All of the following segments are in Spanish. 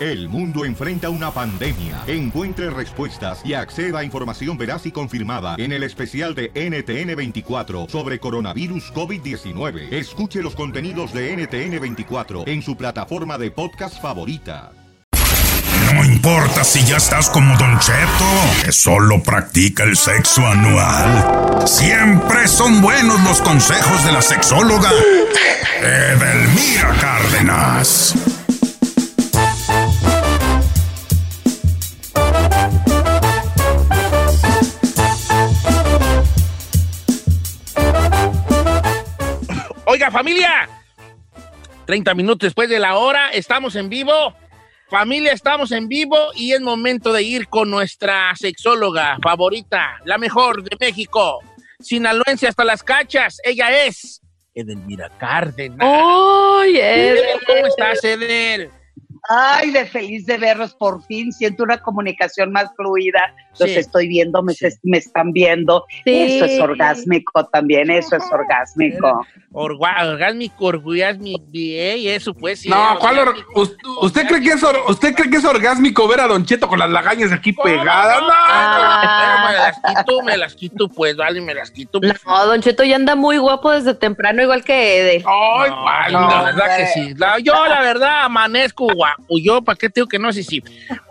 El mundo enfrenta una pandemia. Encuentre respuestas y acceda a información veraz y confirmada en el especial de NTN24 sobre coronavirus COVID-19. Escuche los contenidos de NTN24 en su plataforma de podcast favorita. No importa si ya estás como Don Cheto, que solo practica el sexo anual. Siempre son buenos los consejos de la sexóloga Edelmira Cárdenas. Familia. 30 minutos después de la hora, estamos en vivo. Familia, estamos en vivo y es momento de ir con nuestra sexóloga favorita, la mejor de México, sinaloense hasta las cachas. Ella es Edelmira Cárdenas. ¡Ay, Edel! ¿Cómo estás, Edel? Ay, de feliz de verlos por fin. Siento una comunicación más fluida. Los Sí. estoy viendo, me, se- me están viendo. Sí. Eso es orgásmico también, eso es orgásmico. Orgua- orgásmico, orgásmico, y eso pues sí. No, ¿cuál orgásmico. ¿Usted cree que es or- usted cree que es orgásmico ver a Don Cheto con las lagañas aquí pegadas? No, Pero me las quito, me las quito, pues, vale, me las quito. pues. No, Don Cheto ya anda muy guapo desde temprano, igual que Ede. Ay, No, no, no. la verdad que sí. La- yo, la verdad, amanezco guapo. Yo, ¿para qué tengo que no? Sí, sí.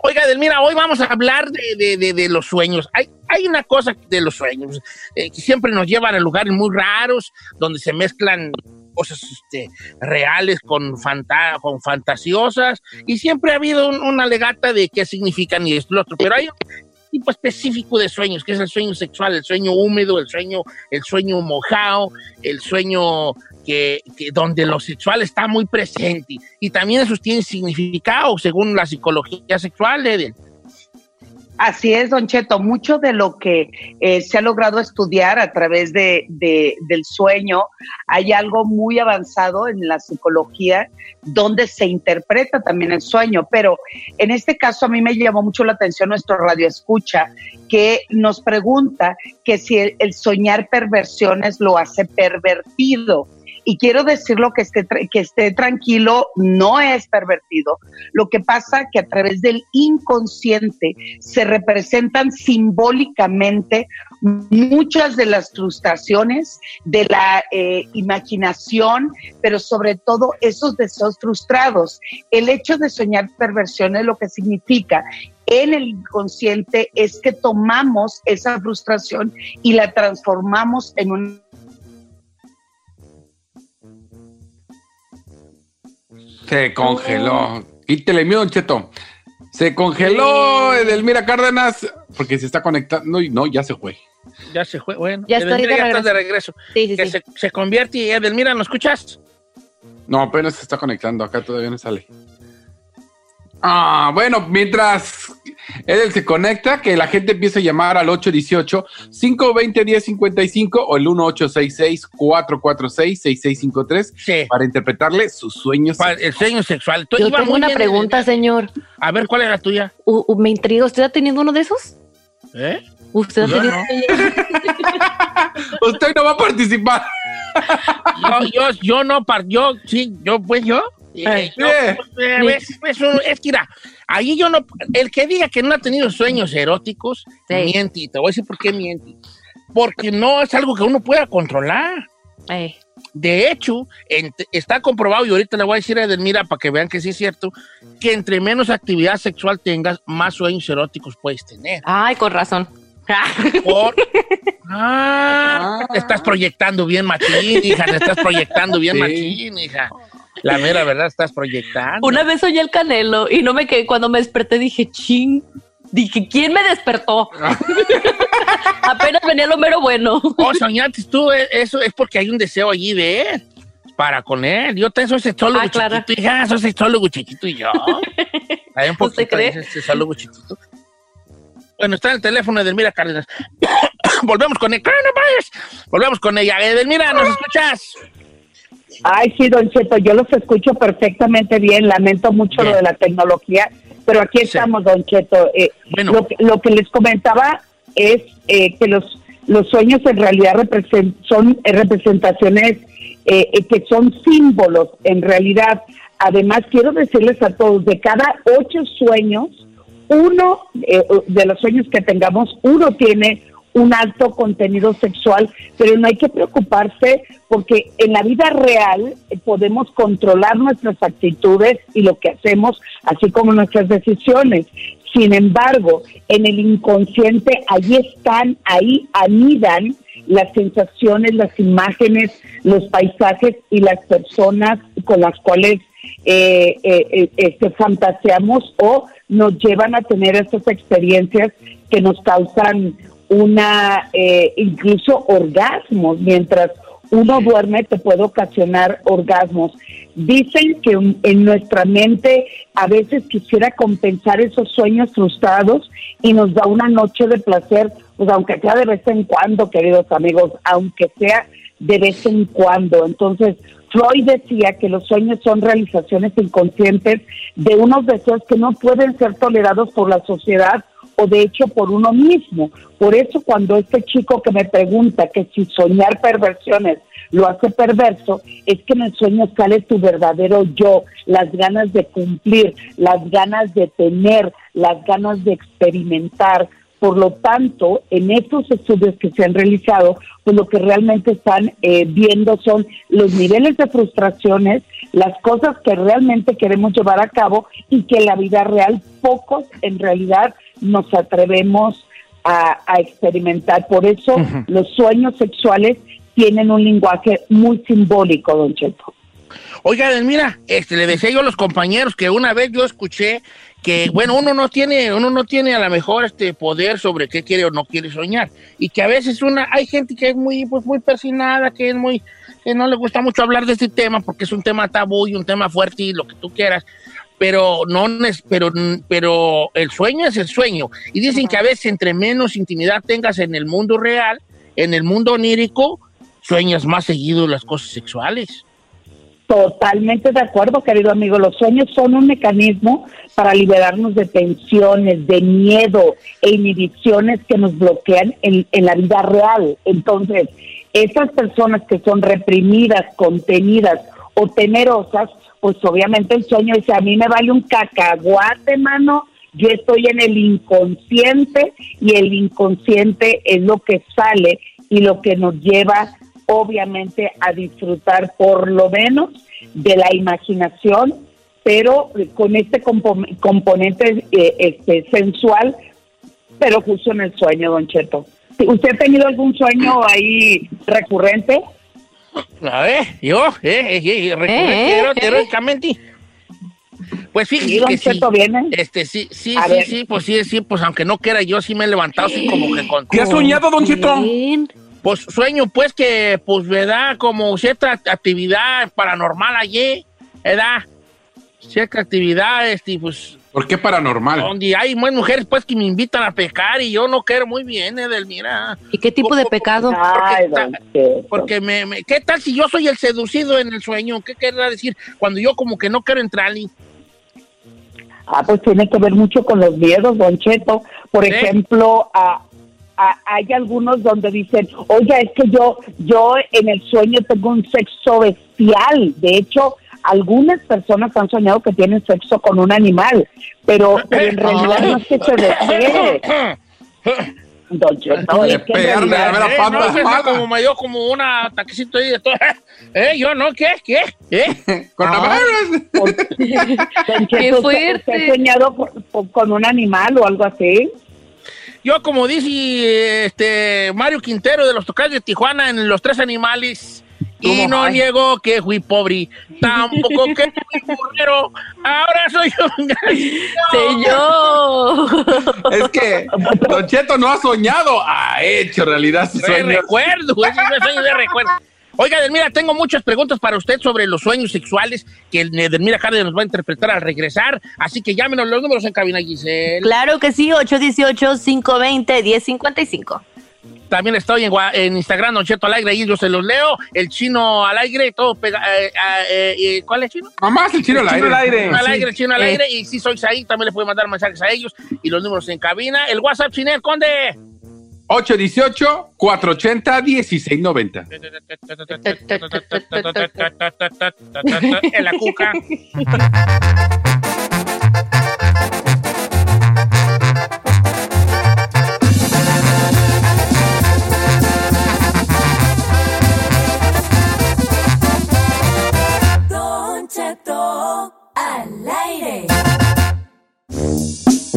Oiga, Delmira, hoy vamos a hablar de, de- de- los sueños. Hay, hay una cosa de los sueños eh, que siempre nos llevan a lugares muy raros, donde se mezclan cosas este, reales con, fanta- con fantasiosas, y siempre ha habido un- una legata de qué significan y esto lo otro. Pero hay tipo específico de sueños, que es el sueño sexual, el sueño húmedo, el sueño, el sueño mojado, el sueño que, donde lo sexual está muy presente y también esos tienen significado según la psicología sexual, Edel. Así es, Don Cheto, mucho de lo que eh, se ha logrado estudiar a través de, de- del sueño, hay algo muy avanzado en la psicología donde se interpreta también el sueño, pero en este caso a mí me llamó mucho la atención nuestro radio escucha que nos pregunta que si el soñar perversiones lo hace pervertido. Y quiero decirlo que esté, que esté tranquilo, no es pervertido. Lo que pasa que a través del inconsciente se representan simbólicamente muchas de las frustraciones, de la eh, imaginación, pero sobre todo esos deseos frustrados. El hecho de soñar perversiones lo que significa en el inconsciente es que tomamos esa frustración y la transformamos en un Se congeló. Quítele miedo, Don Cheto. Se congeló Edelmira Cárdenas porque se está conectando y no, ya se fue. Ya se fue, bueno. Ya estoy Edelmira, de ya estás de regreso. regreso. Sí, sí, Que sí. se, se convierte y Edelmira, ¿nos escuchas? No, apenas se está conectando. Acá todavía no sale. Ah, bueno, mientras Edel se conecta, que la gente empiece a llamar al 818-520-1055 o el 1866-446-6653 Sí. para interpretarle sus sueños. El sueño sexual. Yo iba tengo una pregunta, señor. A ver, ¿cuál es la tuya? U- u- me intriga, ¿usted ha tenido uno de esos? ¿Eh? ¿Usted ha tenido no. Usted no va a participar. Yo, yo, yo no, par, yo, sí, yo, pues yo. Eh, yo, Eh. pues, eh, es, es un- es que, mira, ahí yo no, el que diga que no ha tenido sueños eróticos, Sí. miente, y te voy a decir por qué miente. Porque no es algo que uno pueda controlar. Eh, de hecho, está comprobado, y ahorita le voy a decir a Edelmira para que vean que sí es cierto, que entre menos actividad sexual tengas, más sueños eróticos puedes tener. Ay, con razón. Por... Ah, te estás proyectando bien machín, hija, te estás proyectando bien Sí. machín, hija. La mera verdad, estás proyectando. Una vez soñé el canelo y no me quedé. Cuando me desperté dije, ching. Dije, ¿quién me despertó? Apenas venía lo mero bueno. Oh, soñaste tú, eh, eso es porque hay un deseo allí de él. Para con él. Yo también soy sexólogo Ah, claro. chiquito, hija, soy sexólogo chiquito y yo. Hay un poquito de sexólogo chiquito. Bueno, está en el teléfono de Edelmira Cárdenas. Volvemos con. ¡Ah, no vayas! Volvemos con ella. Edelmira, ¿nos escuchas? Ay, sí, don Cheto, yo los escucho perfectamente bien. Lamento mucho Bien. lo de la tecnología, pero aquí estamos, don Cheto. Eh, Bueno. lo, que- lo que les comentaba es eh, que los, los sueños en realidad represen- son eh, representaciones eh, eh, que son símbolos en realidad. Además, quiero decirles a todos, de cada ocho sueños, uno eh, de los sueños que tengamos, uno tiene un alto contenido sexual, pero no hay que preocuparse porque en la vida real podemos controlar nuestras actitudes y lo que hacemos, así como nuestras decisiones. Sin embargo, en el inconsciente, allí están, ahí anidan las sensaciones, las imágenes, los paisajes y las personas con las cuales eh, eh, eh, este, fantaseamos o nos llevan a tener estas experiencias que nos causan una, eh, incluso orgasmos, mientras uno duerme te puede ocasionar orgasmos. Dicen que en- nuestra mente a veces quisiera compensar esos sueños frustrados y nos da una noche de placer, pues aunque sea de vez en cuando, queridos amigos, aunque sea de vez en cuando. Entonces, Freud decía que los sueños son realizaciones inconscientes de unos deseos que no pueden ser tolerados por la sociedad o de hecho por uno mismo. Por eso cuando este chico que me pregunta que si soñar perversiones lo hace perverso, es que en el sueño sale tu verdadero yo, las ganas de cumplir, las ganas de tener, las ganas de experimentar. Por lo tanto, en estos estudios que se han realizado, pues lo que realmente están eh, viendo son los niveles de frustraciones, las cosas que realmente queremos llevar a cabo y que en la vida real pocos en realidad nos atrevemos a, a experimentar. Por eso los sueños sexuales tienen un lenguaje muy simbólico, don Cheto. Oiga, Edelmira, este, le decía yo a los compañeros que una vez yo escuché que, bueno, uno no tiene, uno no tiene a lo mejor este poder sobre qué quiere o no quiere soñar. Y que a veces una, hay gente que es muy, pues, muy persinada, que es muy, que no le gusta mucho hablar de este tema porque es un tema tabú y un tema fuerte y lo que tú quieras. Pero no, pero, pero el sueño es el sueño. Y dicen que a veces entre menos intimidad tengas en el mundo real, en el mundo onírico, sueñas más seguido las cosas sexuales. Totalmente de acuerdo, querido amigo. Los sueños son un mecanismo para liberarnos de tensiones, de miedo e inhibiciones que nos bloquean en, en la vida real. Entonces, esas personas que son reprimidas, contenidas o temerosas, pues obviamente el sueño dice, a mí me vale un cacahuate, mano, yo estoy en el inconsciente y el inconsciente es lo que sale y lo que nos lleva obviamente a disfrutar por lo menos de la imaginación, pero con este compo- componente eh, este, sensual, pero justo en el sueño, don Cheto. ¿Usted ha tenido algún sueño ahí recurrente? A ver, yo, eh, eh, eh, recurrente, Eh, eh. heroicamente. Pues don que sí. Viene. Este, sí, sí, A sí, ver. sí, pues sí, sí, pues aunque no quiera, yo sí me he levantado así como que con... ¿Qué has soñado, Don? Bien. Pues sueño, pues que, pues, ¿verdad? Como cierta actividad paranormal allí, ¿verdad? Cierta actividad, este, pues, ¿Por qué paranormal? donde hay más mujeres, pues, que me invitan a pecar y yo no quiero muy bien, Edelmira. ¿Y qué tipo de pecado? Ay, Cheto. Porque me, me- ¿qué tal si yo soy el seducido en el sueño? ¿Qué querrá decir? Cuando yo como que no quiero entrar ahí. Ah, pues tiene que ver mucho con los miedos, Don Cheto. Por ¿Sí? ejemplo, a- a- hay algunos donde dicen, oye, es que yo, yo en el sueño tengo un sexo bestial. De hecho, algunas personas han soñado que tienen sexo con un animal, pero, pero en realidad no es que se desee. Don Cheto, es que pegarle la realidad- mera Eh, pata no, como me dio como una ataquecito ahí de todo. ¿Eh? ¿Yo no? ¿Qué? ¿Qué? ¿Eh? Coronavirus. Don Qué Cheto, ¿usted- fuerte. usted ha soñado con, con- con un animal o algo así? Yo, como dice este Mario Quintero de los Tocayos de Tijuana en Los Tres Animales, y no Ay. niego que fui pobre, tampoco que fui burrero, ahora soy un Señor. Es que Don Cheto no ha soñado, ha hecho realidad sus de sueños. recuerdo, es sueño de recuerdo. Oiga, Delmira, tengo muchas preguntas para usted sobre los sueños sexuales que el Delmira Cárdenas nos va a interpretar al regresar, así que llámenos los números en cabina, Giselle. Claro que sí, 818-520-1055. También estoy en, en Instagram, Don Cheto al aire, ahí yo se los leo. El chino al aire, todo pega. eh, eh, eh, ¿Cuál es chino? Mamá, el chino al aire. Chino al aire, el chino al Eh. aire. Y si sois ahí, también le puede mandar mensajes a ellos. Y los números en cabina. El WhatsApp, Chinel, Conde. 818-480-1690. En la cuca.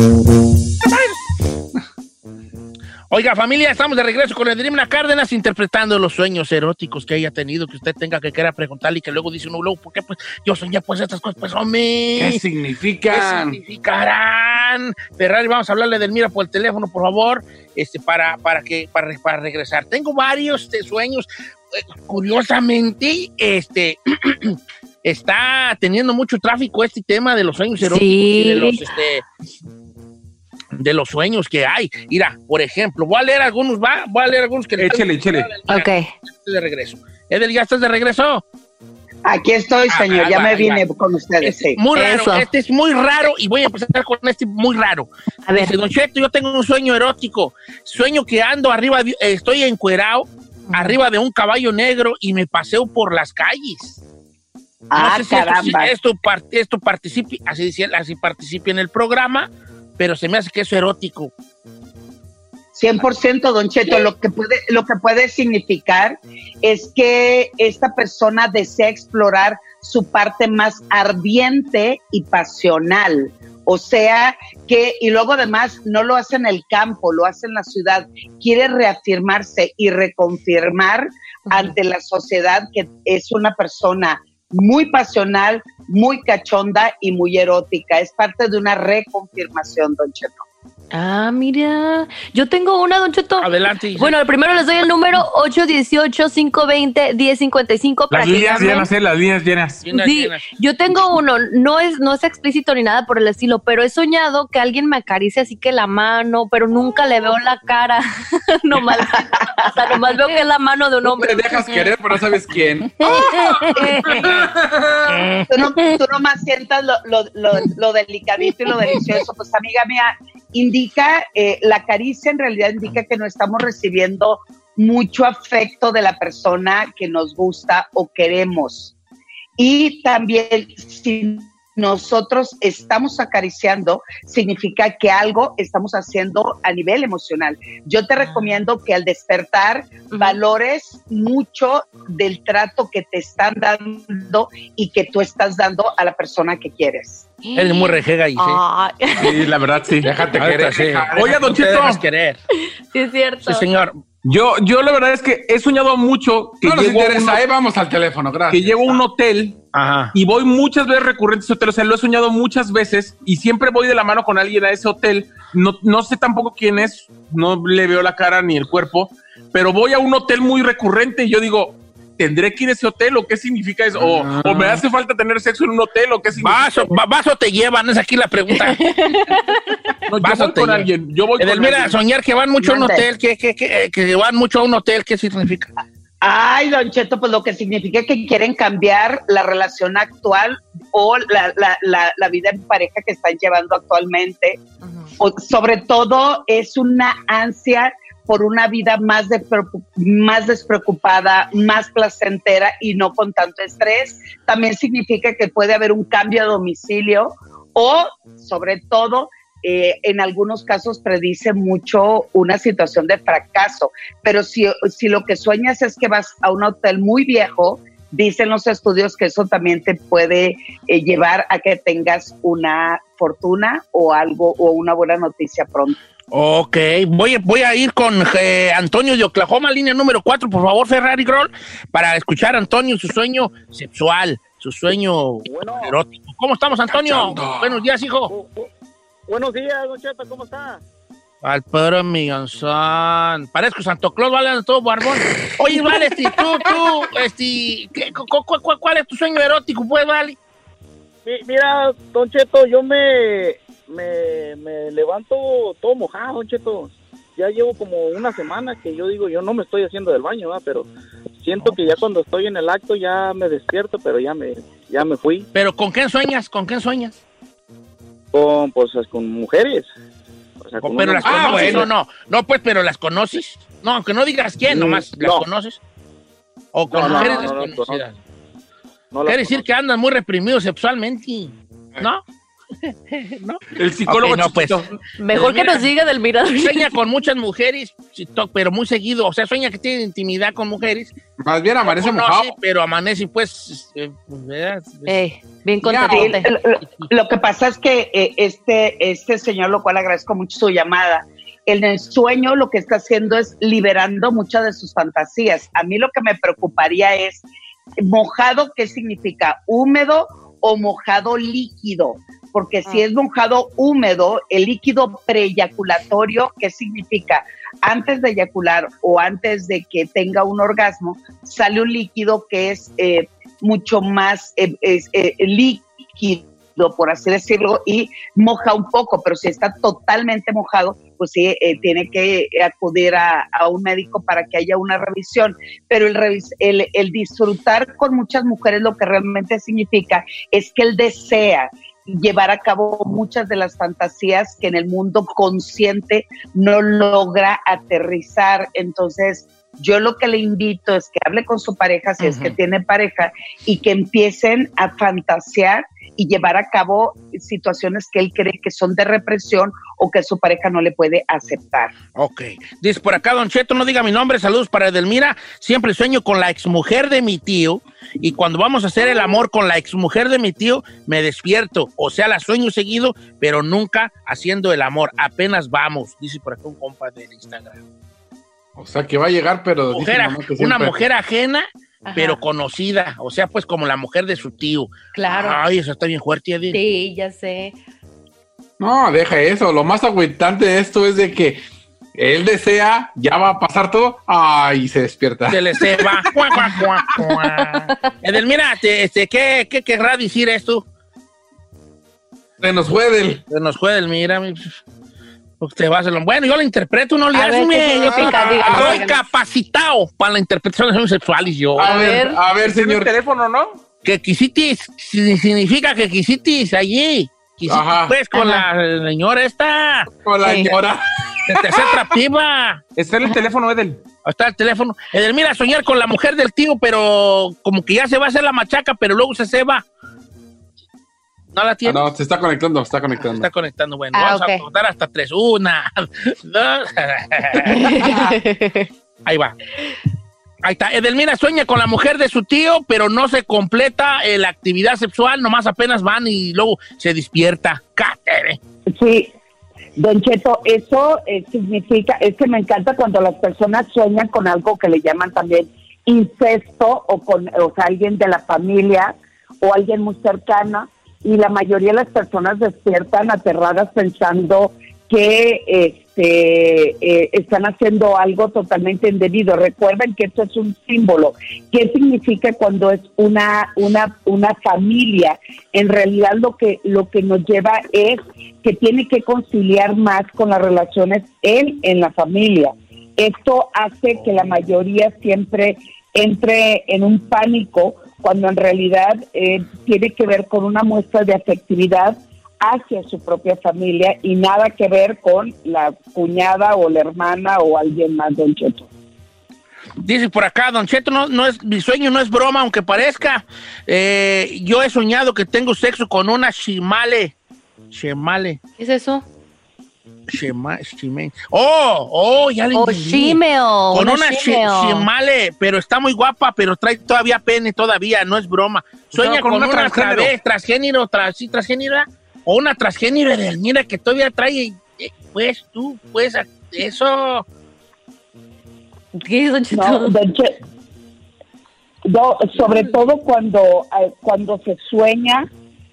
Oiga, familia, estamos de regreso con Edrimna Cárdenas interpretando los sueños eróticos que haya tenido, que usted tenga que quiera preguntarle y que luego dice uno, luego, ¿por qué? Pues yo soñé pues estas cosas, pues hombre. ¿Qué ¿Qué significan? significarán? Ferrari, vamos a hablarle del Mira por el teléfono, por favor, este, para, para, que, para, para regresar. Tengo varios este, sueños. Eh, Curiosamente, este, está teniendo mucho tráfico este tema de los sueños eróticos y de los, este, de los sueños que hay. Mira, por ejemplo, voy a leer algunos, va, voy a leer algunos que Échele, échele. Ok. de regreso. Edel, ¿ya estás de regreso? Aquí estoy, Ah, señor. Ya va, me vine va. con ustedes, Este, sí. muy raro, Eso. este es muy raro y voy a empezar con este muy raro. A ver. Dice, Don Cheto, yo tengo un sueño erótico. Sueño que ando arriba, de- eh, estoy encuerado, arriba de un caballo negro y me paseo por las calles. No Ah, sé si esto, caramba. esto, esto participe, así, así participe en el programa, pero se me hace que es erótico. 100% Don Cheto, lo que puede lo que puede significar es que esta persona desea explorar su parte más ardiente y pasional. O sea que, y luego además no lo hace en el campo, lo hace en la ciudad. Quiere reafirmarse y reconfirmar ante la sociedad que es una persona muy pasional, muy cachonda y muy erótica. Es parte de una reconfirmación, Don Cheto. Ah, mira. Yo tengo una, Don Cheto. Adelante. Bueno, primero les doy el número 818-520-1055 para Las líneas llenas, ¿eh? Las líneas llenas. Llenas, Sí, llenas. yo tengo uno, no es, no es explícito ni nada por el estilo, pero he soñado que alguien me acaricia así que la mano, pero nunca le veo la cara. nomás, o sea, nomás veo que es la mano de un No hombre. te dejas querer, pero no sabes quién. tú, no, tú nomás sientas lo, lo, lo, lo delicadito y lo delicioso. Pues amiga mía, indica, eh, la caricia en realidad indica que no estamos recibiendo mucho afecto de la persona que nos gusta o queremos. Y también si nosotros estamos acariciando, significa que algo estamos haciendo a nivel emocional. Yo te recomiendo que al despertar valores mucho del trato que te están dando y que tú estás dando a la persona que quieres. Eres muy rejega, Giselle. Ay, Sí, la verdad, sí. Déjate querer. sí. Oiga, Don Cheto. querer. sí, es cierto. Sí, señor. Yo, yo la verdad es que he soñado mucho que, No nos llego, a interesa, un, ahí vamos al teléfono, gracias. que llego a un hotel Ajá. y voy muchas veces recurrentes a ese hotel. O sea, lo he soñado muchas veces y siempre voy de la mano con alguien a ese hotel. No, no sé tampoco quién es, no le veo la cara ni el cuerpo, pero voy a un hotel muy recurrente y yo digo, ¿tendré que ir a ese hotel o qué significa eso? O, o me hace falta tener sexo en un hotel o qué significa Vaso, va- vaso te llevan, es aquí la pregunta. No, yo vaso voy te con lleva. alguien, yo voy con Edelmira, alguien. soñar que van mucho a un hotel, que, que, que, que van mucho a un hotel, ¿qué significa? Ay, Don Cheto, pues lo que significa que quieren cambiar la relación actual o la, la, la, la vida en pareja que están llevando actualmente. O, sobre todo es una ansia por una vida más, despreocu- más despreocupada, más placentera y no con tanto estrés. También significa que puede haber un cambio de domicilio o, sobre todo, eh, en algunos casos predice mucho una situación de fracaso. Pero si, si lo que sueñas es que vas a un hotel muy viejo, dicen los estudios que eso también te puede eh, llevar a que tengas una fortuna o algo o una buena noticia pronto. Ok, voy, voy a ir con eh, Antonio de Oklahoma, línea número 4, por favor, Ferrari Groll, para escuchar a Antonio su sueño sexual, su sueño erótico. ¿Cómo estamos, Antonio? Buenos días, hijo. Buenos días, Don Cheto, ¿cómo está? Al pero mi son. Parezco Santo Claus, vale, todo barbón. Oye, vale, este, tú, tú, este, ¿qué- cu- cu- cu- ¿cuál es tu sueño erótico, pues, vale? Mi- Mira, Don Cheto, yo me, me, me levanto todo mojado, Don Cheto. Ya llevo como una semana que yo digo, yo no me estoy haciendo del baño, ¿verdad? pero siento que ya cuando estoy en el acto ya me despierto, pero ya me, ya me fui Pero ¿con quién sueñas? ¿Con quién sueñas? con, pues, con mujeres. O sea, con pero las conoces o no. No, pues, pero las conoces. No, aunque no digas quién, Mm, nomás las no. conoces. O con No, no, mujeres no, no, no, desconocidas. Quiere decir que andan muy reprimidos sexualmente. ¿No? ¿No? El psicólogo no, pues. Mejor que Mira, nos diga del mirador. Sueña con muchas mujeres, pero muy seguido. O sea, sueña que tiene intimidad con mujeres. Más bien amanece No, mojado. pero amanece, pues. eh, ¿verdad? Eh, bien Sí, contente. lo, lo- lo que pasa es que eh, este, este señor, lo cual agradezco mucho su llamada, en el sueño lo que está haciendo es liberando muchas de sus fantasías. A mí lo que me preocuparía es mojado, ¿qué significa? ¿Húmedo o mojado líquido? Porque si es mojado húmedo, el líquido preeyaculatorio, ¿qué significa? Antes de eyacular o antes de que tenga un orgasmo, sale un líquido que es eh, mucho más eh, es, eh, líquido, por así decirlo, y moja un poco, pero si está totalmente mojado, pues sí, eh, tiene que acudir a, a un médico para que haya una revisión. Pero el, revis- el, el disfrutar con muchas mujeres lo que realmente significa es que él desea llevar a cabo muchas de las fantasías que en el mundo consciente no logra aterrizar. Entonces, yo lo que le invito es que hable con su pareja, si es que tiene pareja, y que empiecen a fantasear y llevar a cabo situaciones que él cree que son de represión o que su pareja no le puede aceptar. Ok. Dice por acá, Don Cheto, no diga mi nombre. Saludos para Edelmira. Siempre sueño con la exmujer de mi tío. Y cuando vamos a hacer el amor con la exmujer de mi tío, me despierto. O sea, la sueño seguido, pero nunca haciendo el amor. Apenas vamos. Dice por acá un compa del Instagram. O sea, que va a llegar, pero. dice Mujer que una mujer ajena, Ajá. pero conocida. O sea, pues como la mujer de su tío. Claro. Ay, eso está bien fuerte, Edith. Sí, ya sé. No, deja eso. Lo más agüitante de esto es de que él desea, ya va a pasar todo. Ay, se despierta. Se le se va. Edelmira, te- este, ¿qué, ¿qué querrá decir esto? Se nos fue del. Se nos fue Edelmira. mi- Te vas a lo- Bueno, yo lo interpreto, no le A ver, hagas, ¿qué me- yo soy- díganos. capacitado para la interpretación de los sexuales yo. A ver, ver. a ver, ¿Tiene señor. el teléfono, no? Que quisitis si- significa que quisitis allí. Quisitis, Ajá. pues con la señora esta. Con la señora. De tercera atractiva. Está en el teléfono, Edel. Está el teléfono. Edelmira, soñar con la mujer del tío, pero como que ya se va a hacer la machaca, pero luego se se va. ¿No la Ah, tiene? no, se está conectando, se está Se conectando. está conectando. Bueno, Ah, vamos a contar hasta tres. Una, dos. Ahí va. Ahí está. Edelmira sueña con la mujer de su tío, pero no se completa eh, la actividad sexual, nomás apenas van y luego se despierta. Cátere. Sí, Don Cheto, eso eh, significa, es que me encanta cuando las personas sueñan con algo que le llaman también incesto o con o sea, alguien de la familia o alguien muy cercana y la mayoría de las personas despiertan aterradas pensando que este eh, están haciendo algo totalmente indebido. Recuerden que esto es un símbolo. ¿Qué significa cuando es una una una familia? En realidad lo que lo que nos lleva es que tiene que conciliar más con las relaciones él en la familia. Esto hace que la mayoría siempre entre en un pánico cuando en realidad eh, tiene que ver con una muestra de afectividad hacia su propia familia y nada que ver con la cuñada o la hermana o alguien más, don Cheto. Dice por acá, Don Cheto, no, no es, mi sueño no es broma, aunque parezca. Eh, yo he soñado que tengo sexo con una shimale. Shimale. ¿Qué es eso? Shema, shime- Oh, oh, ya le O entendí. shimeo, Con una shimeo. pero está muy guapa, pero trae todavía pene todavía, no es broma. Sueña No, con con, una una, transgénero. través, transgénero, tras, sí, transgénero, o una transgénero de mira que todavía trae, eh, pues tú, pues eso. ¿Qué es, Don Cheto? No, no, sobre todo cuando, eh, cuando se sueña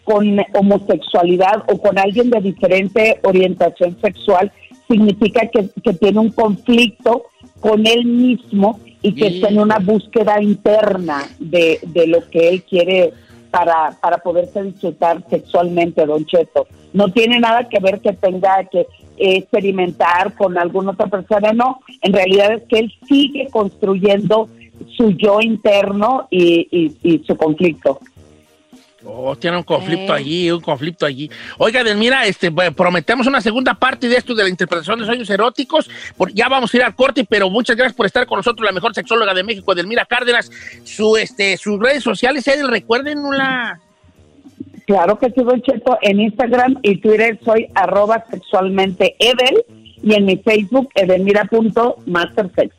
con homosexualidad o con alguien de diferente orientación sexual, significa que, que tiene un conflicto con él mismo y que está en una búsqueda interna de, de lo que él quiere para, para poderse disfrutar sexualmente, Don Cheto. No tiene nada que ver que tenga que experimentar con alguna otra persona, no. En realidad es que él sigue construyendo su yo interno y, y- y su conflicto. Oh, tiene un conflicto Eh. allí, un conflicto allí. Oiga, Delmira, este, prometemos una segunda parte de esto de la interpretación de sueños eróticos. Por- ya vamos a ir al corte, pero muchas gracias por estar con nosotros, la mejor sexóloga de México, Delmira Cárdenas. Su, este, sus redes sociales, Edel, recuerden una. Claro que sí, Don Cheto. En Instagram y Twitter soy arroba sexualmente Edel y en mi Facebook edelmira.mastersex.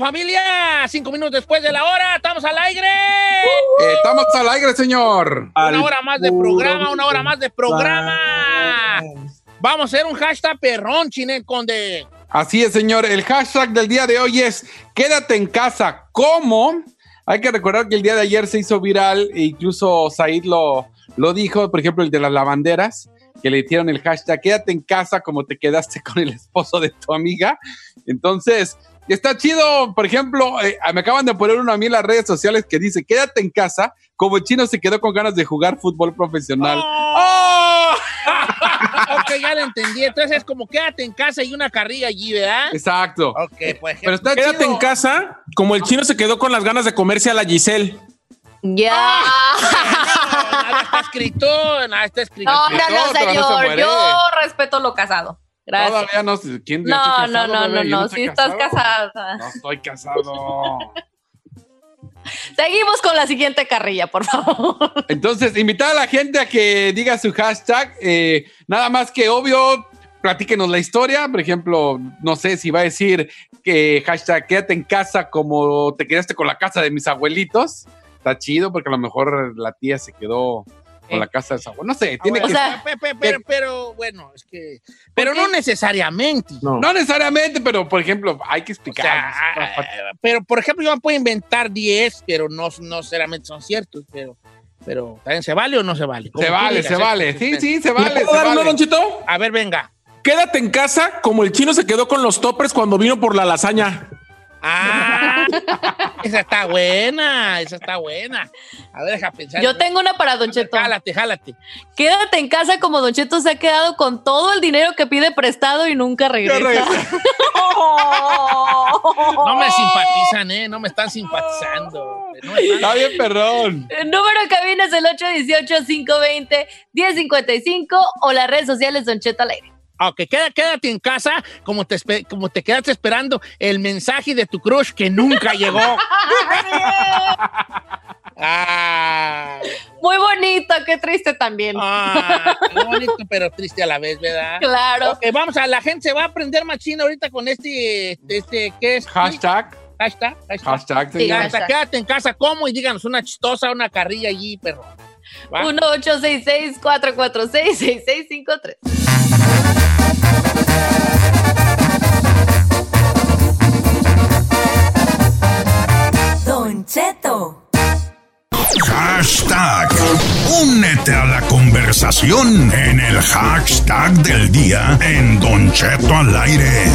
familia, cinco minutos después de la hora, estamos al aire. Eh, estamos al aire, señor. Una hora más de programa, una hora más de programa. Vamos a hacer un hashtag perrón, Chinel Conde. Así es, señor. El hashtag del día de hoy es quédate en casa. ¿Cómo? Hay que recordar que el día de ayer se hizo viral e incluso Said lo, lo dijo, por ejemplo, el de las lavanderas, que le hicieron el hashtag quédate en casa como te quedaste con el esposo de tu amiga. Entonces, está chido, por ejemplo, eh, me acaban de poner uno a mí en las redes sociales que dice quédate en casa como el chino se quedó con ganas de jugar fútbol profesional. ¡Oh! ok, ya lo entendí. Entonces es como quédate en casa y una carrilla allí, ¿verdad? Exacto. Ok, pues. Pero está Quédate chido. en casa, como el chino se quedó con las ganas de comerse a la Giselle. Ya. Nada está escrito, nada está escrito. No, no, No, no, pero no se señor. Yo respeto lo casado. Gracias. Todavía no sé quién. No, no, casado, no, no, bebé, yo no. estoy Si estás casada. No estoy casado. Seguimos con la siguiente carrilla, por favor. Entonces, invitar a la gente a que diga su hashtag. eh, nada más que obvio, platíquenos la historia. Por ejemplo, no sé si va a decir que hashtag quédate en casa como te quedaste con la casa de mis abuelitos. Está chido porque a lo mejor la tía se quedó con la casa de su abuelo. No sé, tiene Ah, bueno, que O sea, pero, pero, bueno, es que. Pero no necesariamente. No. No necesariamente, pero por ejemplo, hay que O explicar. sea, ah, pero por ejemplo, yo me puedo inventar 10, pero no, no necesariamente son ciertos. Pero, pero ¿también se vale o no se vale? Se vale, se ¿eh? vale. Sí, sí, se ¿Le vale. puedo se dar uno, vale. Don Chito? A ver, venga. Quédate en casa, como el chino se quedó con los toppers cuando vino por la lasaña. Ah, esa está buena, esa está buena. A ver, deja pensar. Yo tengo una para Don Cheto. Jálate, jálate. Quédate en casa como Don Cheto se ha quedado con todo el dinero que pide prestado y nunca regresa. No me simpatizan, ¿eh? No me están simpatizando. No me están- Está bien, perdón. El número de cabina es el 818-520-1055 o las redes sociales Don Cheto al Ok, queda- quédate en casa como te, como te quedaste esperando el mensaje de tu crush que nunca llegó. ah, Muy bonito, qué triste también. ah, qué bonito, pero triste a la vez, ¿verdad? Claro. Vamos a la gente se va a aprender machina ahorita con este, este, ¿qué es? Hashtag. Hashtag, hashtag. Hashtag, Sí, quédate en casa, ¿cómo? Y díganos una chistosa, una carrilla allí, perro. ¿Va? 1-866-446-6653. En el hashtag del día en Don Cheto al aire.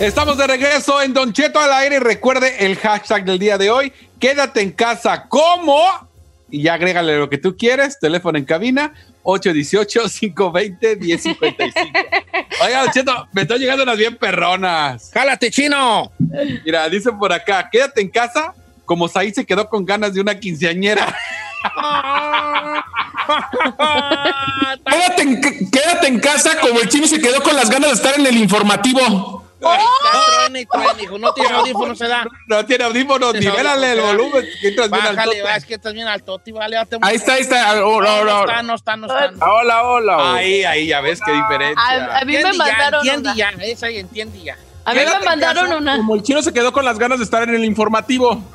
Estamos de regreso en Don Cheto al aire y recuerde el hashtag del día de hoy. Quédate en casa como y ya agrégale lo que tú quieres. Teléfono en cabina 818-520-1055. Oiga, Don Cheto, me están llegando unas bien perronas. ¡Jálate, chino! Mira, dicen por acá, quédate en casa como Saí se quedó con ganas de una quinceañera. Quédate en, quédate en casa como el chino se quedó con las ganas de estar en el informativo. Está, truene y truene, hijo. No tiene audífonos, se da. No tiene audífonos, nivélale el volumen. Bájale, va, es que estás bien vale. un- Ahí está, ahí está. Oh, No, no, no no. está, no está, no está. no. Hola, hola. Ahí, ahí, ya ves qué diferencia. A, a mí me mandaron entiende una. ya, esa ahí entiende ya. A mí me mandaron una. Como el chino se quedó con las ganas de estar en el informativo.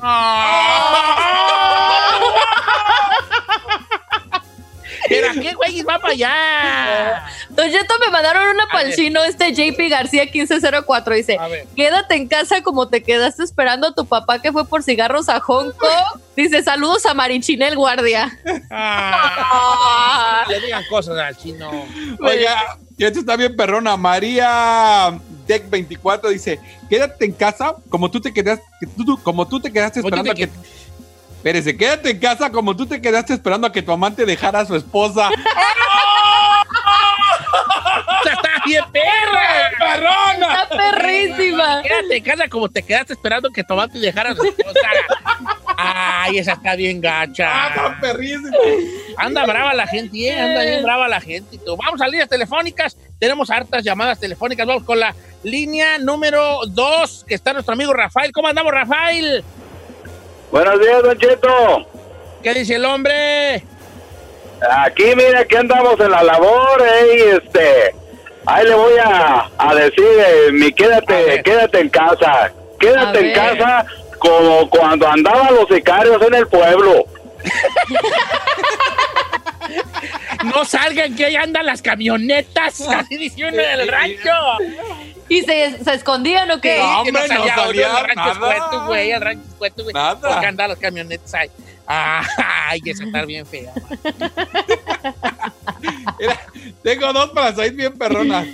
¿Pero qué güey va para allá? Don Cheto, me mandaron una A para el ver. chino, este JP García 1504. Dice: A ver. Quédate en casa como te quedaste esperando a tu papá que fue por cigarros a Hong Kong. Dice: Saludos a Marichinel Guardia. Ah, le digan cosas al chino. Oiga, y esto está bien perrona. María Deck 24 dice: Quédate en casa como tú te quedaste, que tú- tú- como tú te quedaste esperando a que. Espérese, quédate en casa como tú te quedaste esperando a que tu amante dejara a su esposa. ¡Esta está bien perra! ¡Perrona! Está perrísima. Quédate en casa como te quedaste esperando que Tomate dejara a su esposa. Ay, esa está bien gacha. ¡Ah, perrísimo! Anda brava la gente, ¿eh? Anda bien brava la gente. Vamos a líneas telefónicas. Tenemos hartas llamadas telefónicas. Vamos con la línea número 2, que está nuestro amigo Rafael. ¿Cómo andamos, Rafael? Buenos días, Don Cheto. ¿Qué dice el hombre? Aquí, mira, que andamos en la labor, eh, y este, ahí le voy a, a decir, eh, mi quédate, quédate en casa, quédate en casa como cuando andaban los sicarios en el pueblo. No salgan, que ahí andan las camionetas. Así dice uno en el rancho. ¿Y se, se escondían o qué? No, que no hombre, no salía al rancho escueto, güey, al rancho escueto, güey. Nada. Porque andan las camionetas ahí. Ay, esa está bien fea. Mira, tengo dos para Said bien perronas.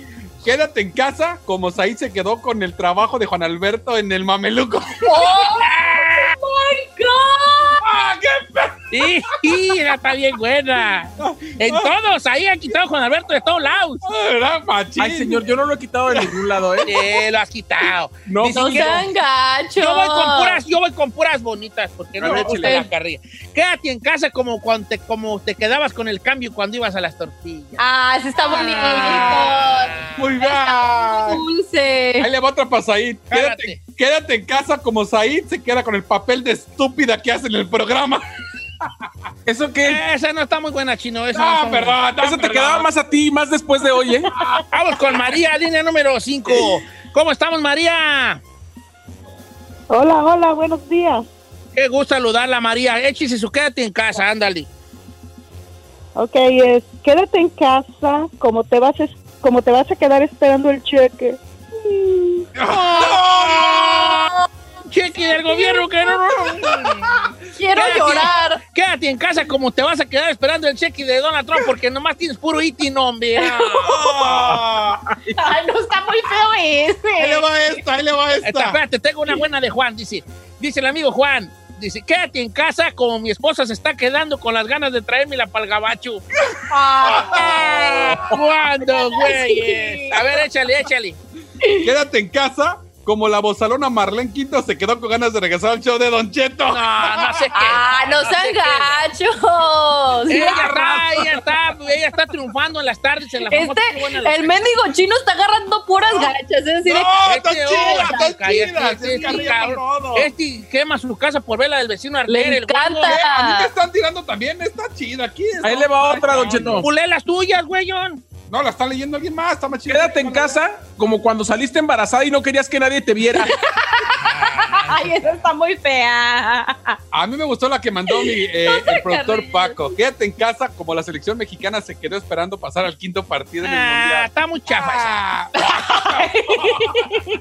Quédate en casa como Said se quedó con el trabajo de Juan Alberto en el mameluco. Sí, esa está bien buena. En todos, ahí han quitado Juan Alberto de todos lados. Era. Ay, señor, yo no lo he quitado de ningún lado, ¿eh? Sí, lo has quitado. No, No sean gachos. Yo voy con puras, yo voy con puras bonitas, porque no A me gusta la carrilla. Quédate en casa como cuando te, como te quedabas con el cambio cuando ibas a las tortillas. Ah, sí está bonito. Muy bien. Dulce. Ahí le va otra para Said. Quédate, quédate en casa como Said se queda con el papel de estúpida que hace en el programa. ¿Eso qué? Esa no está muy buena, chino. Esa no perdón. no, Eso te perdón. quedaba más a ti, más después de hoy, ¿eh? Vamos con María, línea número 5. ¿Cómo estamos, María? Hola, hola, buenos días. Qué gusto saludarla, María. Échese su quédate en casa, ándale. Ok, es, quédate en casa como te vas como te vas a quedar esperando el cheque. Cheque del gobierno que no. Quiero Quédate- llorar. Quédate en casa como te vas a quedar esperando el cheque de Donald Trump porque nomás tienes puro itin, hombre. Ah. Ay, no está muy feo Ahí le ese. va esta, ahí le va Esta, esta. espérate, tengo una buena de Juan. Dice, dice el amigo Juan. Dice, quédate en casa como mi esposa se está quedando con las ganas de traerme la palgabacho. Ah. ¿Cuándo, güey? A ver, échale, échale. Quédate en casa como la bozalona Marlene Quinto se quedó con ganas de regresar al show de Don Cheto. No, no sé qué. Ah, no sé sean gachos. Ella está, ella está, ella está triunfando en las tardes en la Este, el mendigo chino está agarrando puras gachas. Es decir, No, está Este, chida, está chida. este, este. Este quema su casa por ver la del vecino Le Arter, el encanta. Eh, A mí me están tirando también, está chida. Aquí Ahí le va otra, Don Cheto. Pulé las tuyas, güeyón. No, la está leyendo alguien más, está más chida. Quédate en casa como cuando saliste embarazada y no querías que nadie te viera. ay, esa está muy fea. A mí me gustó la que mandó mi, eh, el productor. Paco. Quédate en casa como la selección mexicana se quedó esperando pasar al quinto partido en el Ah, Mundial. está muy chafa. Ah,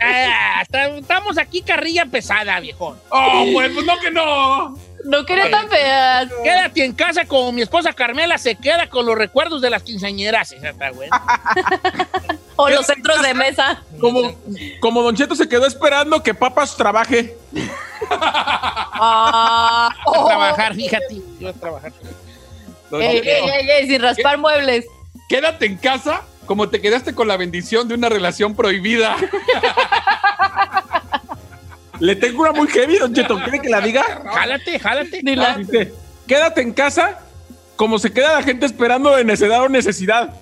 Ah, estamos aquí carrilla pesada, viejón. oh, pues, pues no que no. No quería tan feas. Quédate en casa como mi esposa Carmela se queda con los recuerdos de las quinceañeras. Esa está buena. O los centros de mesa. Como, como Don Cheto se quedó esperando que Papas trabaje. Ah, A oh. trabajar, fíjate. Yo a trabajar. Ey, Cheto, ey, ey, ey, sin raspar muebles. Quédate en casa como te quedaste con la bendición de una relación prohibida. Le tengo una muy heavy, Don Cheto. ¿Quiere que la diga? Jálate, jálate. Dice, quédate en casa como se queda la gente esperando de necedad o necesidad.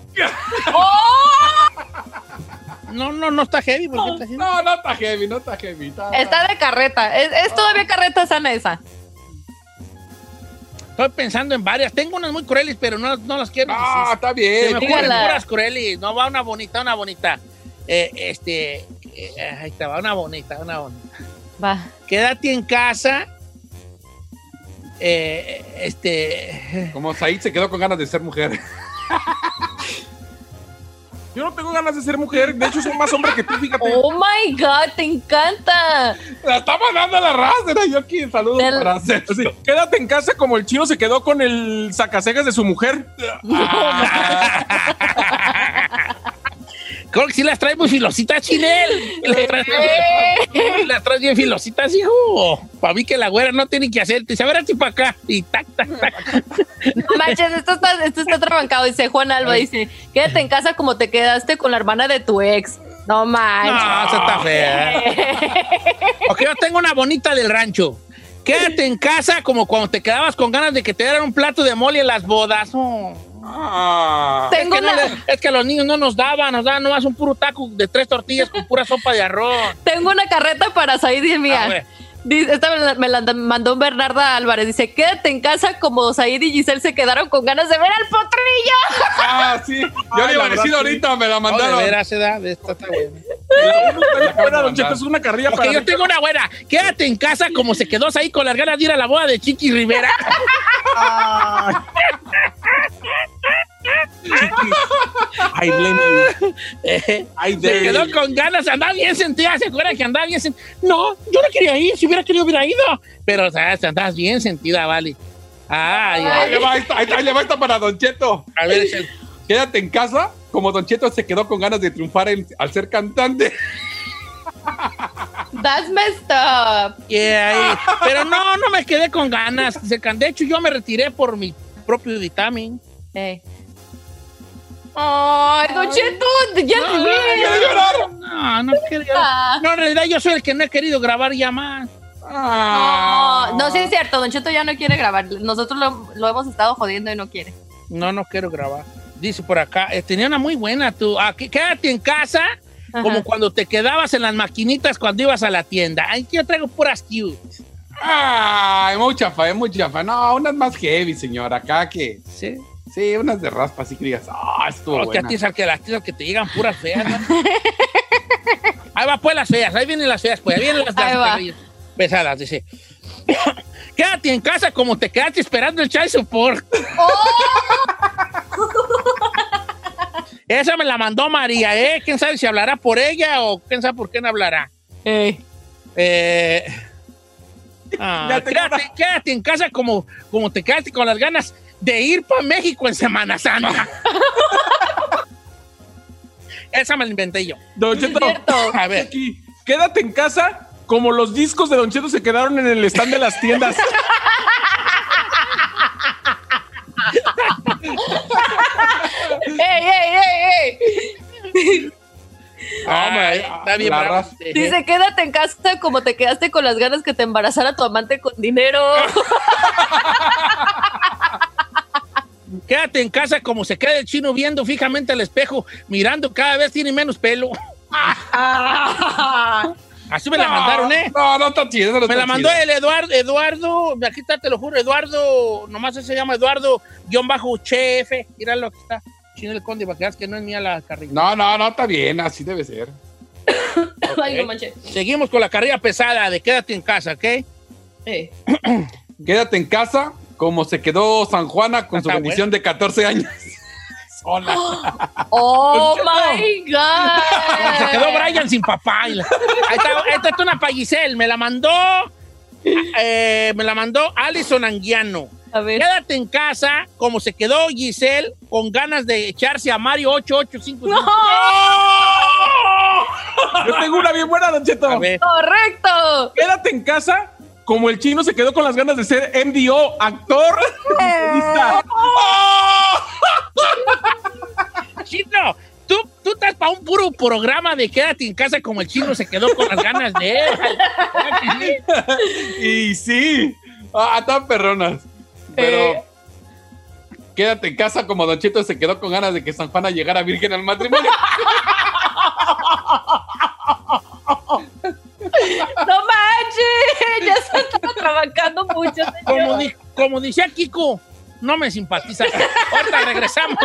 No, no, no está heavy. ¿por qué está heavy? No, no está heavy, no está heavy. está- Está de carreta. Es, es todavía carreta sana esa. Estoy pensando en varias. Tengo unas muy crueles, pero no, no las quiero Ah, decir. está Se bien. me ocurren dígala. puras crueles. No, va una bonita, una bonita. Eh, este, eh, ahí está, va una bonita, una bonita. Va. Quédate en casa. Eh, este, Como Said se quedó con ganas de ser mujer. Yo no tengo ganas de ser mujer. De hecho, soy más hombre que tú, fíjate. Oh my God, te encanta. La está mandando a la raza. Era yo aquí. Saludos Del- para hacer. Quédate en casa como el chino se quedó con el sacasegas de su mujer. creo que sí las traes muy filositas, Chinel. Las traes, las traes bien filositas, hijo. Para mí que la güera no tiene que hacer. Te dice, a ver, así para acá. Y tac, tac, tac. No manches, esto está, esto está trabancado. Dice Juan Alba, dice, quédate en casa como te quedaste con la hermana de tu ex. No manches. No, esa está fea. Ok, yo tengo una bonita del rancho. Quédate en casa como cuando te quedabas con ganas de que te dieran un plato de mole en las bodas. Oh. Ah. Es Tengo que, no una, le- es que a los niños no nos daban, nos daban nomás un puro taco de tres tortillas con pura sopa de arroz. tengo una carreta para Said y mía. Dice- Esta me la, me la mandó Bernarda Álvarez. Dice, quédate en casa como Said y Giselle se quedaron con ganas de ver al potrillo. Ah, sí. Yo le iba a decir ahorita, me la No, de mandaron. veras, edad, esta está buena. Es una carrilla Ok, para. yo tengo una buena. Quédate en casa como se quedó ahí con las ganas de ir a la boda de Chiqui Rivera. Eh, I se quedó con ganas, andaba bien sentida. ¿Se acuerdan que andaba bien sentida? No, yo no quería ir. Si hubiera querido, hubiera ido. Pero, o sea, andabas bien sentida, vale. Ay, Ahí ay. le va esta, ahí- ahí le va esta para Don Cheto. A ver, Quédate en casa, como Don Cheto se quedó con ganas de triunfar en- al ser cantante. That's messed up. Yeah. Pero no, no me quedé con ganas. De hecho, yo me retiré por mi propio dictamen. Ey. Ay, Don Cheto, ya No, ¡Quiero llorar! No, no quiero llorar. No, en realidad yo soy el que no he querido grabar ya más. No, no, sí es cierto, Don Cheto ya no quiere grabar. Nosotros lo, lo hemos estado jodiendo y no quiere. No, no quiero grabar. Dice por acá, eh, tenía una muy buena tú. Ah, que- quédate en casa, como cuando te quedabas en las maquinitas cuando ibas a la tienda. Ay, yo traigo puras cute. Ay, muy chafa, es muy chafa. No, unas más heavy, señor. Acá que. Sí. Sí, unas de raspa, así que digas. Ah, estuvo No, que a buena. al que las tías que te llegan puras feas. ¿no? ahí va pues las feas, ahí vienen las feas, pues ahí vienen las, Ahí las pesadas, dice. Quédate en casa como te quedaste esperando el chai support. Esa me la mandó María, ¿eh? ¿Quién sabe si hablará por ella o quién sabe por qué no hablará? Eh, ah, quédate, quédate en casa como, como te quedaste con las ganas de ir para México en Semana Santa. Esa me la inventé yo. Don Cheto, A ver. aquí, quédate en casa como los discos de Don Cheto se quedaron en el stand de las tiendas. ¡Ey, ey, ey, ey! Ah, está bien. Dice, quédate en casa como te quedaste con las ganas que te embarazara tu amante con dinero. Quédate en casa como se queda el chino viendo fijamente al espejo, mirando cada vez tiene menos pelo. Así me la No, mandaron, ¿eh? No, no está chido. no Me la mandó chido. el Eduardo, Eduardo, aquí está, te lo juro, Eduardo, nomás ese se llama Eduardo, guion bajo chef, mira lo que está, chino el conde, para que veas que no es mía la carrilla. No, no, no, está bien, así debe ser. Ay, no. Seguimos con la carrilla pesada de quédate en casa, ¿ok? Eh. Quédate en casa, como se quedó San Juana con su bendición de 14 años. Sola. ¡Oh, my God! Se quedó Brian sin papá. esta es una para Giselle. Me la mandó. eh, me la mandó Alison Anguiano. A ver. Quédate en casa, como se quedó Giselle, con ganas de echarse a Mario 8855. ¡No! Yo tengo una bien buena, Don Cheto. ¡Correcto! Quédate en casa como el chino se quedó con las ganas de ser MDO, actor. periodista. Chino, tú, tú estás para un puro programa de quédate en casa como el chino se quedó con las ganas de él. y sí, ah, tan perronas. Pero Eh. quédate en casa como Don Cheto se quedó con ganas de que San Juana llegara virgen al matrimonio. ¡No manches! Ya se estaba trabajando mucho, señor. Como, di- como decía Kiko, no me simpatiza. Ahorita regresamos.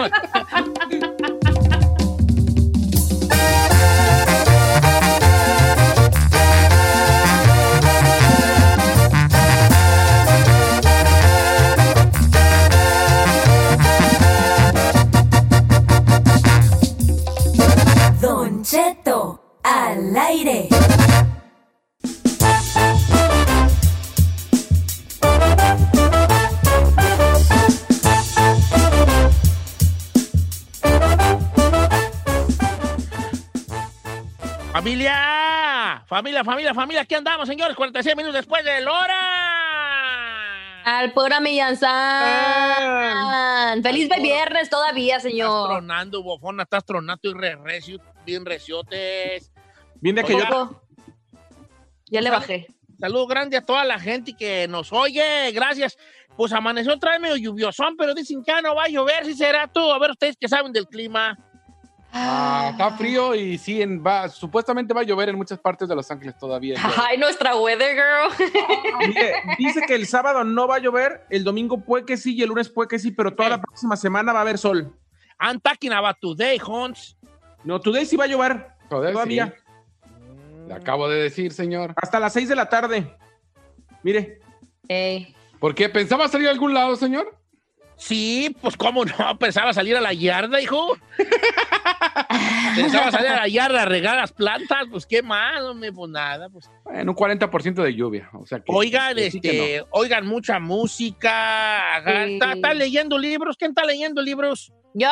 Don Cheto al aire. Familia, familia, familia, familia, aquí andamos, señores, 46 minutos después de la hora. Al pura Millanzán. Feliz de viernes todavía, Estás señor. tronando, bofona, estás tronando y re, recio, bien reciotes. Bien de que yo. Ya le bajé. Saludo grande a toda la gente que nos oye, gracias. Pues amaneció otra vez medio lluviosón, pero dicen que ya no va a llover, si será tú. A ver, ustedes que saben del clima. Ah, está frío y sí, en- va, supuestamente va a llover en muchas partes de Los Ángeles todavía. Ay, nuestra weather girl. Mire, dice que el sábado no va a llover, el domingo puede que sí y el lunes puede que sí, pero toda la próxima semana va a haber sol. I'm talking about today, Hans. No, today sí va a llover. Joder, Todavía. sí. Le acabo de decir, señor. Hasta las 6 de la tarde. Mire. ¿Por qué? ¿Pensaba salir a algún lado, señor? Sí, pues cómo no, pensaba salir a la yarda, hijo. pensaba salir a la yarda a regar las plantas, pues qué más, hombre, pues nada, pues. En un 40% de lluvia. O sea que, Oigan, que sí que este, no. oigan mucha música. hagan- Sí. ¿Está, está leyendo libros? ¿Quién está leyendo libros? Yo.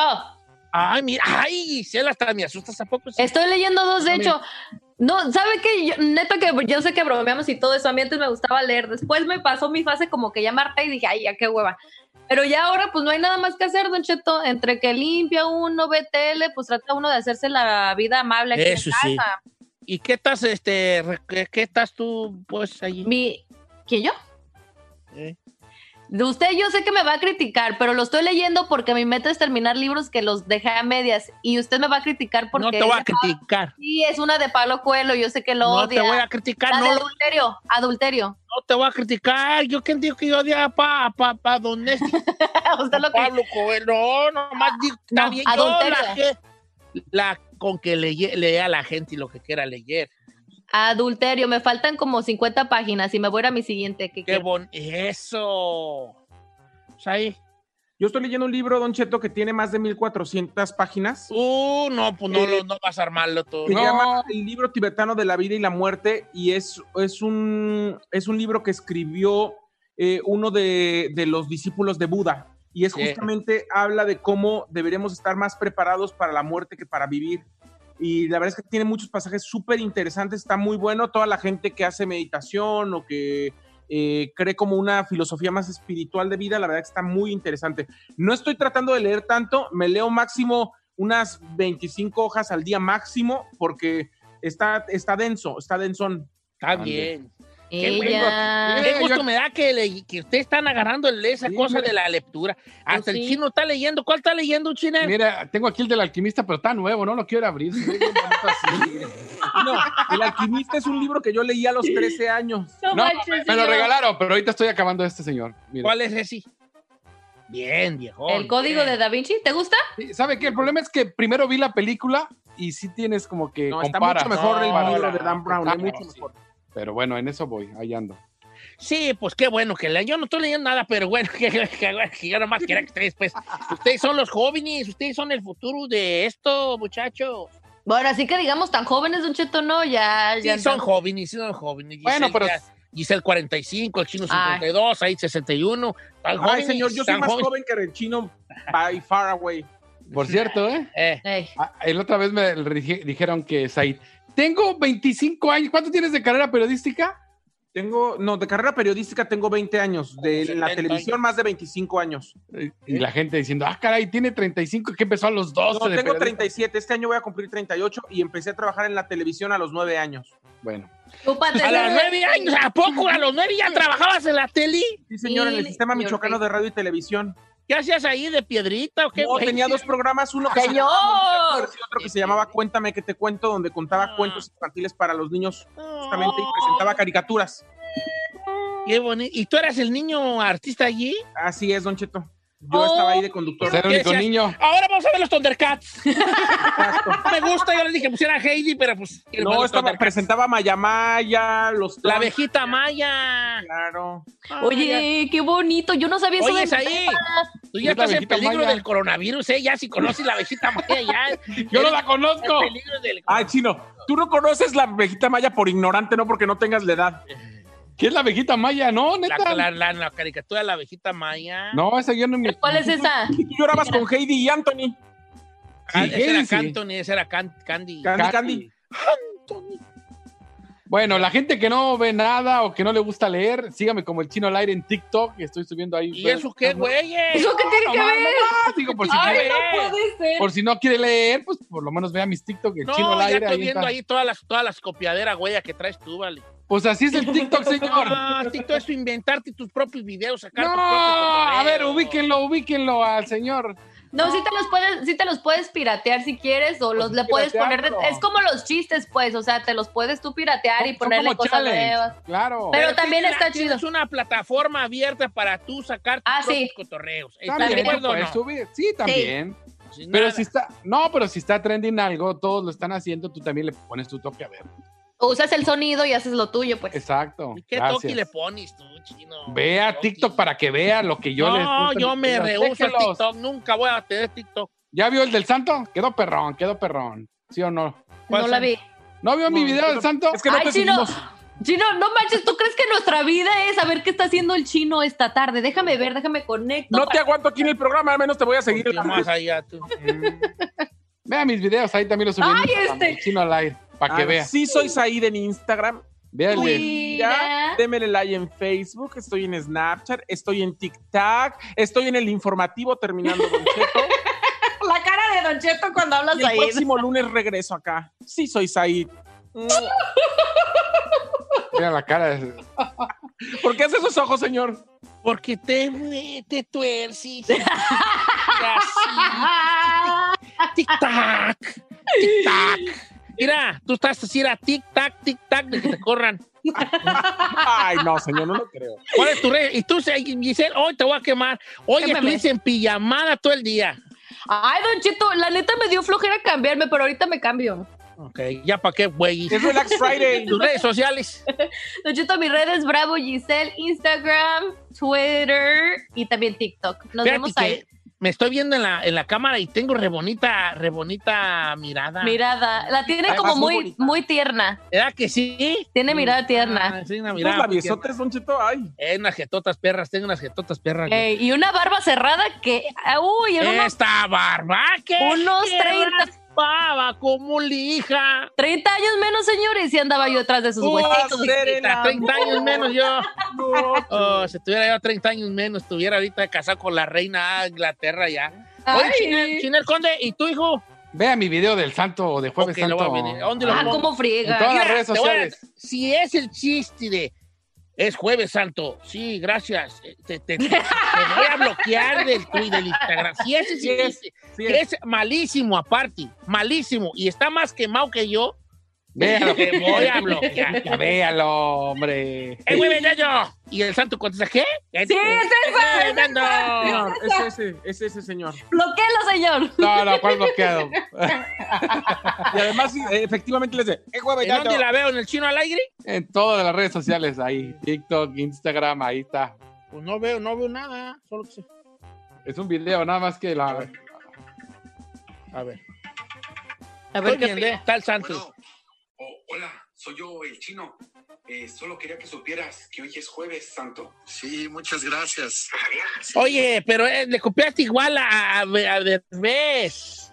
Ay, mira, ay, Gisela, hasta me asustas a poco. Estoy leyendo dos, de hecho. No, ¿sabe qué? Yo- neta que yo sé que bromeamos y todo eso. A mí antes me gustaba leer. Después me pasó mi fase como que ya me harté y dije, ay, ya qué hueva. Pero ya ahora pues no hay nada más que hacer, Don Cheto. Entre que limpia uno, ve tele, pues trata uno de hacerse la vida amable aquí Eso en sí. casa. ¿Y qué estás, este, qué estás tú, pues, allí? Mi, ¿Quién yo? ¿Eh? De usted yo sé que me va a criticar, pero lo estoy leyendo porque mi meta es terminar libros que los dejé a medias. Y usted me va a criticar porque... No te voy a Pablo- criticar. Sí, es una de Pablo Coelho, yo sé que lo No odia. te voy a criticar, La no de adulterio, adulterio. No te voy a criticar. Yo quién digo que yo odia pa, pa, pa, don Néstor. Usted lo que- Pablo Coelho. No, nomás digo, está No, bien. Yo adulterio. la, que- la- con que leye- lea a la gente y lo que quiera leer. Adulterio, me faltan como 50 páginas y me voy a ir a mi siguiente. que Qué bon... Eso. Pues ahí. Yo estoy leyendo un libro, Don Cheto, que tiene más de 1400 páginas. Uh, no, pues no, Eh, lo- no vas a armarlo todo. Se No. llama El libro tibetano de la vida y la muerte y es, es, un, es un libro que escribió eh, uno de, de los discípulos de Buda y es Sí. justamente habla de cómo deberíamos estar más preparados para la muerte que para vivir. Y la verdad es que tiene muchos pasajes súper interesantes, está muy bueno. Toda la gente que hace meditación o que eh, cree como una filosofía más espiritual de vida, la verdad que está muy interesante. No estoy tratando de leer tanto, me leo máximo unas 25 hojas al día máximo porque está, está denso, está densón. Está bien. Qué, Ella. bueno. Qué gusto me da que, le- que ustedes están agarrando esa Sí, cosa mira. de la lectura. Hasta sí. el chino está leyendo. ¿Cuál está leyendo, chino? Mira, tengo aquí el del alquimista, pero está nuevo, no lo quiero abrir. No, El alquimista es un libro que yo leí a los 13 años. No No, manches, me lo regalaron, pero ahorita estoy acabando este señor. Mira. ¿Cuál es ese? Bien, viejo. El código de Da Vinci, ¿te gusta? Sí, ¿Sabe qué? El problema es que primero vi la película y sí tienes como que No, está compara. mucho mejor el libro de Dan Brown, Ah, es mucho sí. Pero bueno, en eso voy, ahí ando. Sí, pues qué bueno que lean. Yo no estoy leyendo nada, pero bueno, que, que- que yo nomás quería que ustedes, pues, ustedes son los jóvenes, ustedes son el futuro de esto, muchachos. Bueno, así que digamos tan jóvenes, Don Cheto, no, ya, Sí, ya. son jóvenes, sí son jóvenes. Bueno, pero- ya- Giselle 45, el chino Ay. 52, ahí 61. Tan Ay, jóvenes, señor, yo soy más jóvenes. joven que el chino by far away. Por cierto, ¿eh? Eh, Ey. Ah, El otra vez me dije- dijeron que Said, Tengo 25 años. ¿Cuánto tienes de carrera periodística? Tengo, no, de carrera periodística tengo 20 años. De 70 la televisión, más de 25 años. Y la gente diciendo, ah, caray, tiene 35, que empezó a los 12. No, de tengo periodista. 37. Este año voy a cumplir 38 y empecé a trabajar en la televisión a los 9 años. Bueno. A los nueve años, ¿a poco? ¿A los nueve ya trabajabas en la tele? Sí, señor, en el sistema michoacano de radio y televisión. ¿Qué hacías ahí de piedrita o qué? No, güey? tenía dos programas, uno que se ¡Señor! llamaba Muchachos y otro que se llamaba Cuéntame que te cuento, donde contaba Ah. cuentos infantiles para los niños justamente y presentaba caricaturas. Qué bonito. ¿Y tú eras el niño artista allí? Así es, Don Cheto. Yo Oh. estaba ahí de conductor. Ser el único decías? niño. Ahora vamos a ver los Thundercats. Me gusta, yo les dije, pusiera Heidi, pero pues. No, estaba, presentaba Mayamaya, los La abejita Maya. Claro. Oye, qué bonito. Yo no sabía eso Oye, de es ahí. Tú ya estás en peligro Maya. del coronavirus, ¿eh? Ya si conoces la abejita Maya, ya. Yo no la conozco. Del Ay, chino, tú no conoces la abejita maya por ignorante, no porque no tengas la edad. ¿Qué es la abejita maya? No, la, neta. la, la, la caricatura de la abejita Maya. No, esa yo no me. ¿Cuál es esa? Y tú llorabas con Heidi y Anthony. Ah, ese era Heidi, sí. Canton y ese era Can- Candy. Candy, Candy. Bueno, la gente que no ve nada o que no le gusta leer, sígame como el chino al aire en TikTok. Estoy subiendo ahí. ¿Y eso qué, güey? ¿Eso qué tiene que ver? digo, por si, Ay, quiere- no puede ser. por si no quiere leer, pues por lo menos vea mis TikTok, el chino No, al ya aire. estoy ahí viendo está. ahí todas las, todas las copiaderas, güey, que traes tú, vale. Pues así es el TikTok, señor. Ah, TikTok es inventarte tus propios videos, sacar No, tus propios a ver, ubíquenlo, ubíquenlo al señor. No, sí te los puedes, sí te los puedes piratear si quieres, o los Pues le puedes poner. de- es como los chistes, pues, o sea, te los puedes tú piratear y ponerle cosas challenge, nuevas. Claro. Pero también tiene está chido. tienes una plataforma abierta para tú sacar tus Ah, sí. cotorreos. ¿Estás También acuerdo no? subir. Sí, también. Sin Pero nada. si está, no, pero si está trending algo, todos lo están haciendo, tú también le pones tu toque a ver. Usas el sonido y haces lo tuyo, pues. Exacto. ¿Y qué gracias. toque le pones tú, chino? Vea Toki. TikTok para que vea lo que yo les No, yo me rehuso. TikTok. Nunca voy a tener TikTok. ¿Ya vio el del santo? Quedó perrón, quedó perrón. ¿Sí o no? ¿Cuál No la vi. ¿No vio mi video no, del santo? Es que no Ay, te chino. seguimos. Chino, no manches, ¿tú crees que nuestra vida es saber qué está haciendo el chino esta tarde? Déjame ver, déjame conecto. No te aguanto aquí en el programa, al menos te voy a seguir. Más allá, tú. Vea mis videos, ahí también los subí. Ay, este. Chino al aire, para que Ah, vea. Sí, soy Said en Instagram. Mira. Ya, démele like en Facebook, estoy en Snapchat, estoy en TikTok, estoy en el informativo terminando Don Cheto. La cara de Don Cheto cuando hablas y el ahí. próximo lunes regreso acá. Sí, soy Said. Vea la cara. de- ¿Por qué hace esos ojos, señor? Porque te, te tuerces. Tic-tac. Tic-tac. Mira, tú estás así, era tic-tac, tic-tac, de que te corran. Ay, no, señor, no lo creo. ¿Cuál es tu red? Y tú, Giselle, hoy te voy a quemar. Oye, estuviste en pijamada todo el día. Ay, Don Cheto, la neta me dio flojera cambiarme, pero ahorita me cambio. Ok, ya para qué, güey. Es Relax Friday. Tus redes sociales. Don Cheto, mis redes Bravo Giselle, Instagram, Twitter y también TikTok. Nos Fíjate vemos que ahí. Me estoy viendo en la, en la cámara y tengo re bonita, re bonita mirada. Mirada. La tiene Además, como muy muy, bonita. muy tierna. ¿Verdad que sí? Tiene mirada tierna. Ah, sí, una mirada. labiosotes, Don Cheto, ay. Eh, unas jetotas perras, tengo unas jetotas perras. Ey, y una barba cerrada que. ah, Uy, en unos, Esta barba, que Unos 30. Pava como lija. 30 años menos, señores, y andaba yo detrás de sus huesitos. hacer el chiquita, 30 amor. años menos yo. Oh, si tuviera yo 30 años menos, estuviera ahorita casado con la reina de Inglaterra ya. Oye, Ay. Chinel, Chinel Conde, ¿y tu hijo? Vea mi video del santo de Jueves Ok, lo Santo. voy a venir. ¿Dónde lo Ah, pongo? cómo En friega. todas las redes a- sociales. si es el chiste de es Jueves Santo, sí, gracias. eh, Te, te- te- te voy a bloquear del Twitter, del Instagram. Si ese Sí es, es, sí que es malísimo aparte, malísimo, y está más quemado que yo, Véalo. te voy a bloquear. Ya véalo, hombre. ¡Eh, güey, ya yo! Y el santo contesta, ¿qué? Sí, es esa! Señor, es ese, es ese señor. Bloquéalo, señor. No, no, ¿cuál bloqueado? Y además, eh, efectivamente, les de, eh, huevo, ¿En ya, dónde la veo? ¿En el chino al aire? En todas las redes sociales, ahí. TikTok, Instagram, ahí está. Pues no veo, no veo nada. Solo que se- Es un video, nada más que la. A ver. A ver Estoy qué viendo, ¿eh? Está el santo. Oh, hola, soy yo, el chino. Eh, solo quería que supieras que hoy es jueves santo. Sí, muchas gracias. Sí. Oye, pero eh, le copiaste igual a, a, a Derbez.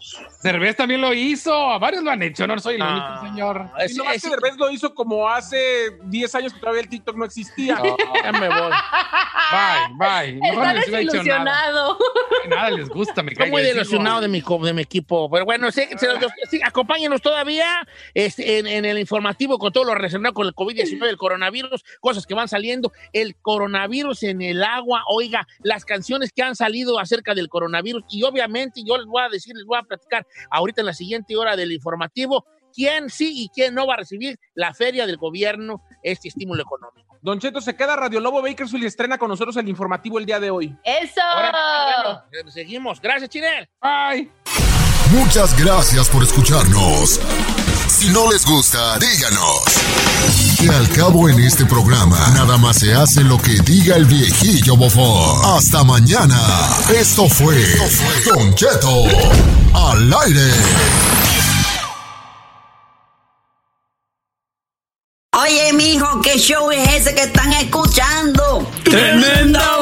Cervez también lo hizo, a varios lo han hecho, no soy el único señor. Y no más que Derbez lo hizo como hace 10 años que todavía el TikTok no existía. ya me voy. Bye, bye. Está hubiera dicho nada. desilusionado. Nada les gusta, me Estoy muy digo. de mi, de mi equipo. Pero bueno, sí, se los- sí, acompáñenos todavía este, en, en el informativo con todo lo relacionado con el COVID-19, el coronavirus, cosas que van saliendo, el coronavirus en el agua, oiga, las canciones que han salido acerca del coronavirus y obviamente yo les voy a decir, les voy a platicar ahorita en la siguiente hora del informativo quién sí y quién no va a recibir la feria del gobierno, este estímulo económico. Don Cheto se queda Radio Lobo Bakersfield y estrena con nosotros el informativo el día de hoy. ¡Eso! Ahora, bueno, seguimos. Gracias, Chinel. Bye. Muchas gracias por escucharnos. Si no les gusta, díganos. Que al cabo en este programa, nada más se hace lo que diga el viejillo bofón. Hasta mañana. Esto fue Don Cheto al aire. Oye, mijo, ¿qué show es ese que están escuchando? ¡Tremenda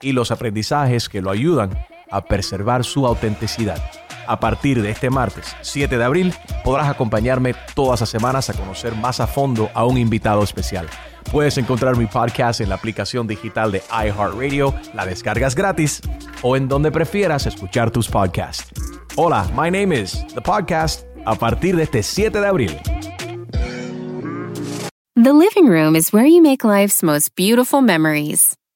y los aprendizajes que lo ayudan a preservar su autenticidad. A partir de este martes 7 de abril podrás acompañarme todas las semanas a conocer más a fondo a un invitado especial. Puedes encontrar mi podcast en la aplicación digital de iHeartRadio, la descargas gratis o en donde prefieras escuchar tus podcasts. Hola, my name is The Podcast a partir de este 7 de abril. The living room is where you make life's most beautiful memories.